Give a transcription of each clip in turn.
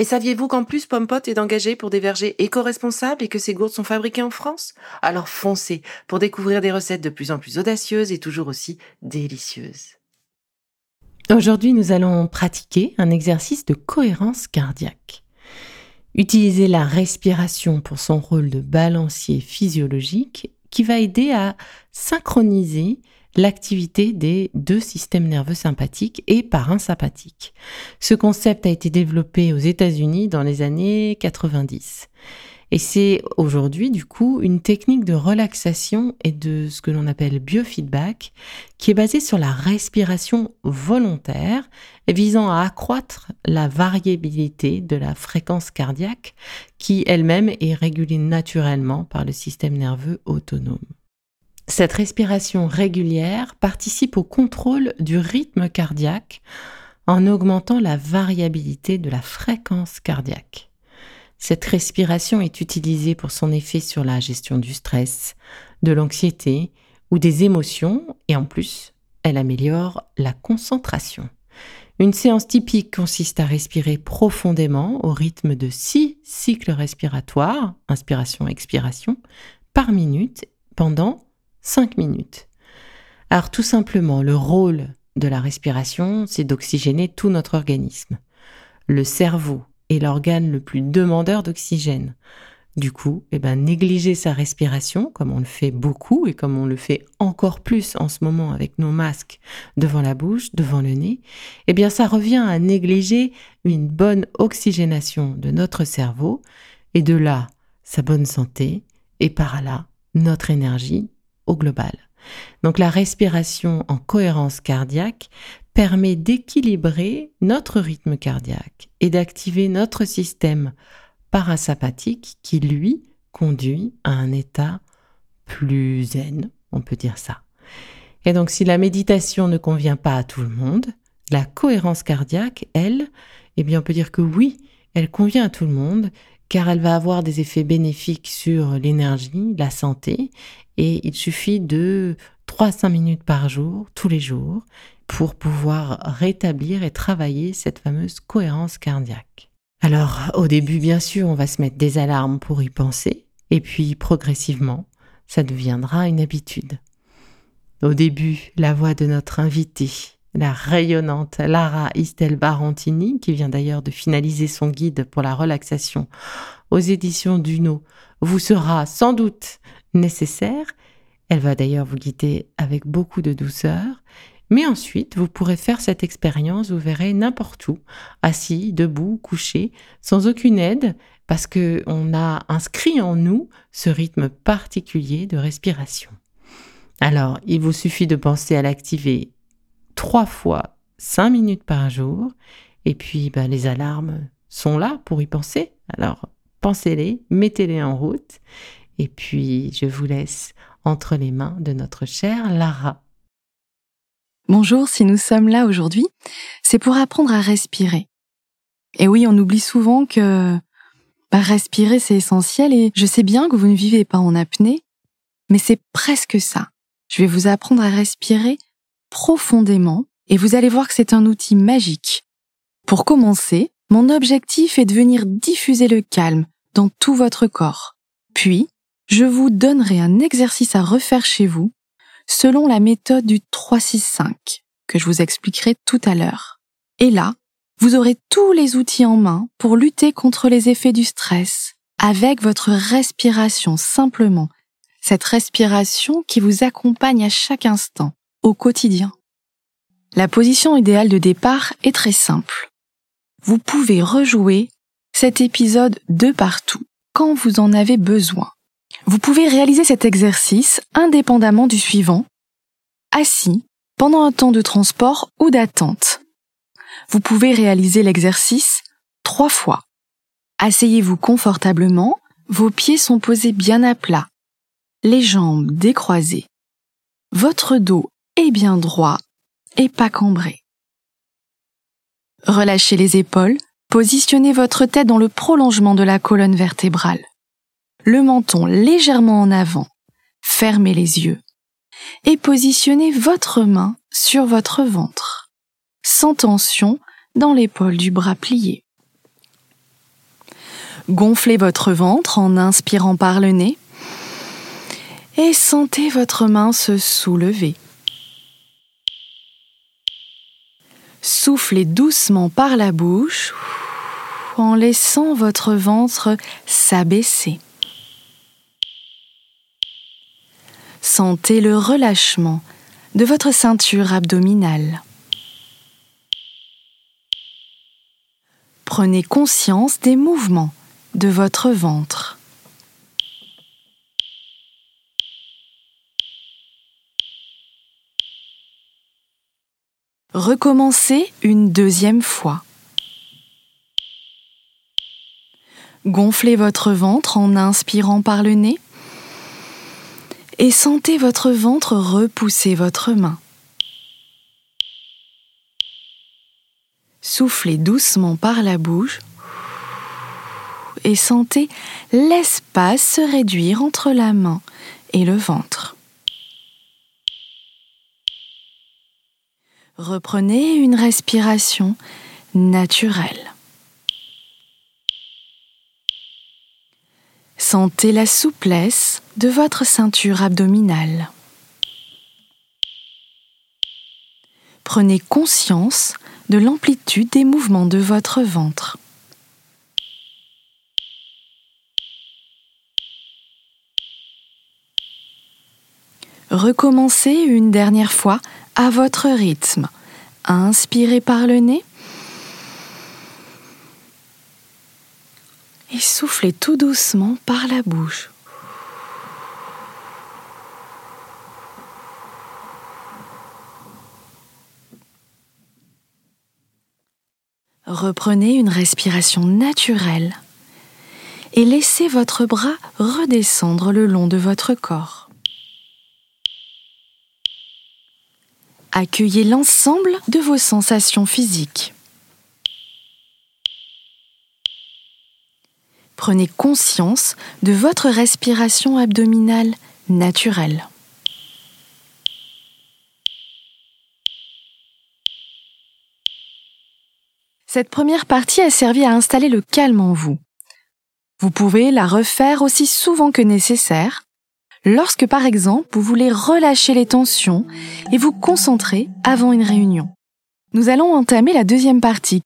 Et saviez-vous qu'en plus Pompot est engagé pour des vergers éco-responsables et que ces gourdes sont fabriquées en France? Alors foncez pour découvrir des recettes de plus en plus audacieuses et toujours aussi délicieuses. Aujourd'hui, nous allons pratiquer un exercice de cohérence cardiaque. Utilisez la respiration pour son rôle de balancier physiologique qui va aider à synchroniser l'activité des deux systèmes nerveux sympathiques et parasympathiques. Ce concept a été développé aux États-Unis dans les années 90. Et c'est aujourd'hui, du coup, une technique de relaxation et de ce que l'on appelle biofeedback, qui est basée sur la respiration volontaire, visant à accroître la variabilité de la fréquence cardiaque, qui elle-même est régulée naturellement par le système nerveux autonome. Cette respiration régulière participe au contrôle du rythme cardiaque en augmentant la variabilité de la fréquence cardiaque. Cette respiration est utilisée pour son effet sur la gestion du stress, de l'anxiété ou des émotions et en plus, elle améliore la concentration. Une séance typique consiste à respirer profondément au rythme de 6 cycles respiratoires, inspiration-expiration, par minute pendant 5 minutes. Alors tout simplement, le rôle de la respiration, c'est d'oxygéner tout notre organisme. Le cerveau est l'organe le plus demandeur d'oxygène. Du coup, eh ben, négliger sa respiration, comme on le fait beaucoup et comme on le fait encore plus en ce moment avec nos masques devant la bouche, devant le nez, eh bien, ça revient à négliger une bonne oxygénation de notre cerveau et de là, sa bonne santé et par là, notre énergie global. Donc la respiration en cohérence cardiaque permet d'équilibrer notre rythme cardiaque et d'activer notre système parasympathique qui, lui, conduit à un état plus zen, on peut dire ça. Et donc si la méditation ne convient pas à tout le monde, la cohérence cardiaque, elle, eh bien on peut dire que oui, elle convient à tout le monde car elle va avoir des effets bénéfiques sur l'énergie, la santé, et il suffit de 3 à 5 minutes par jour, tous les jours, pour pouvoir rétablir et travailler cette fameuse cohérence cardiaque. Alors, au début, bien sûr, on va se mettre des alarmes pour y penser, et puis progressivement, ça deviendra une habitude. Au début, la voix de notre invité la rayonnante Lara Istel Barantini, qui vient d'ailleurs de finaliser son guide pour la relaxation aux éditions Duno, vous sera sans doute nécessaire. Elle va d'ailleurs vous guider avec beaucoup de douceur. Mais ensuite, vous pourrez faire cette expérience, vous verrez n'importe où, assis, debout, couché, sans aucune aide, parce que on a inscrit en nous ce rythme particulier de respiration. Alors, il vous suffit de penser à l'activer trois fois cinq minutes par jour. Et puis, ben, les alarmes sont là pour y penser. Alors, pensez-les, mettez-les en route. Et puis, je vous laisse entre les mains de notre chère Lara. Bonjour, si nous sommes là aujourd'hui, c'est pour apprendre à respirer. Et oui, on oublie souvent que bah, respirer, c'est essentiel et je sais bien que vous ne vivez pas en apnée, mais c'est presque ça. Je vais vous apprendre à respirer profondément et vous allez voir que c'est un outil magique. Pour commencer, mon objectif est de venir diffuser le calme dans tout votre corps. Puis, je vous donnerai un exercice à refaire chez vous selon la méthode du 3-6-5 que je vous expliquerai tout à l'heure. Et là, vous aurez tous les outils en main pour lutter contre les effets du stress avec votre respiration simplement, cette respiration qui vous accompagne à chaque instant au quotidien. La position idéale de départ est très simple. Vous pouvez rejouer cet épisode de partout quand vous en avez besoin. Vous pouvez réaliser cet exercice indépendamment du suivant, assis, pendant un temps de transport ou d'attente. Vous pouvez réaliser l'exercice trois fois. Asseyez-vous confortablement, vos pieds sont posés bien à plat, les jambes décroisées. Votre dos est bien droit et pas cambré. Relâchez les épaules, positionnez votre tête dans le prolongement de la colonne vertébrale. Le menton légèrement en avant. Fermez les yeux. Et positionnez votre main sur votre ventre, sans tension dans l'épaule du bras plié. Gonflez votre ventre en inspirant par le nez et sentez votre main se soulever. Soufflez doucement par la bouche en laissant votre ventre s'abaisser. Sentez le relâchement de votre ceinture abdominale. Prenez conscience des mouvements de votre ventre. Recommencez une deuxième fois. Gonflez votre ventre en inspirant par le nez et sentez votre ventre repousser votre main. Soufflez doucement par la bouche et sentez l'espace se réduire entre la main et le ventre. Reprenez une respiration naturelle. Sentez la souplesse de votre ceinture abdominale. Prenez conscience de l'amplitude des mouvements de votre ventre. Recommencez une dernière fois à votre rythme. Inspirez par le nez soufflez tout doucement par la bouche. Reprenez une respiration naturelle et laissez votre bras redescendre le long de votre corps. Accueillez l'ensemble de vos sensations physiques. Prenez conscience de votre respiration abdominale naturelle. Cette première partie a servi à installer le calme en vous. Vous pouvez la refaire aussi souvent que nécessaire lorsque par exemple vous voulez relâcher les tensions et vous concentrer avant une réunion. Nous allons entamer la deuxième partie.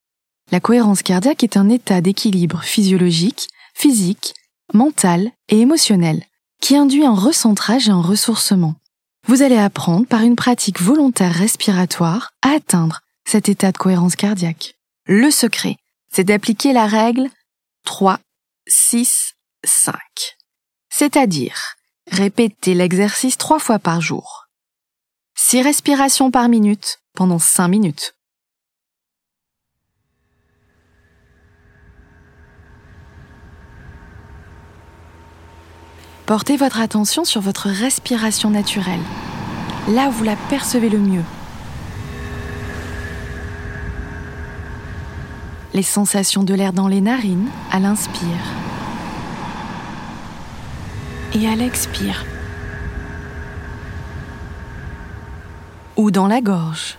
La cohérence cardiaque est un état d'équilibre physiologique, physique, mental et émotionnel qui induit un recentrage et un ressourcement. Vous allez apprendre par une pratique volontaire respiratoire à atteindre cet état de cohérence cardiaque. Le secret, c'est d'appliquer la règle 3, 6, 5. C'est-à-dire Répétez l'exercice trois fois par jour. Six respirations par minute pendant cinq minutes. Portez votre attention sur votre respiration naturelle, là où vous la percevez le mieux. Les sensations de l'air dans les narines à l'inspire et elle expire. Ou dans la gorge.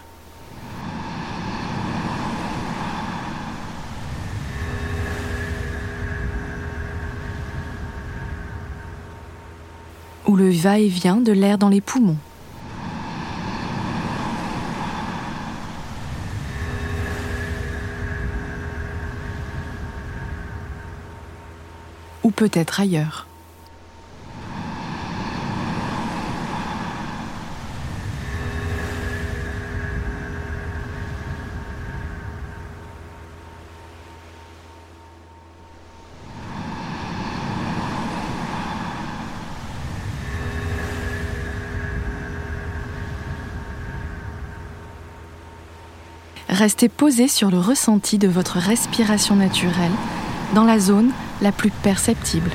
Ou le va-et-vient de l'air dans les poumons. Ou peut-être ailleurs. Restez posé sur le ressenti de votre respiration naturelle dans la zone la plus perceptible.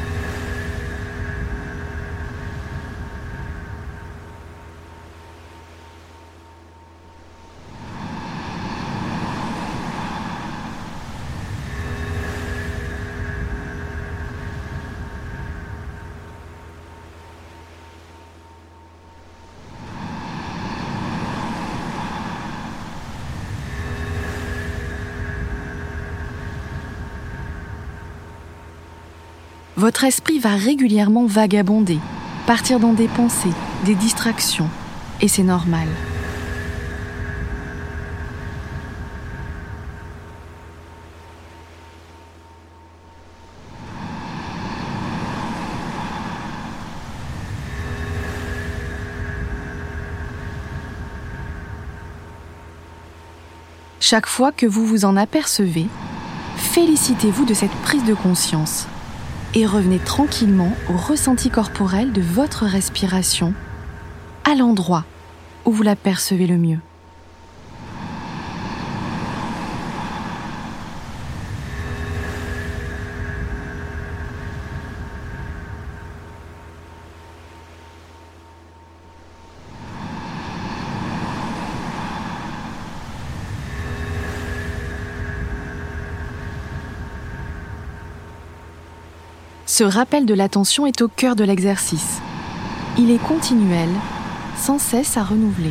Votre esprit va régulièrement vagabonder, partir dans des pensées, des distractions, et c'est normal. Chaque fois que vous vous en apercevez, félicitez-vous de cette prise de conscience et revenez tranquillement au ressenti corporel de votre respiration à l'endroit où vous la percevez le mieux. Ce rappel de l'attention est au cœur de l'exercice. Il est continuel, sans cesse à renouveler.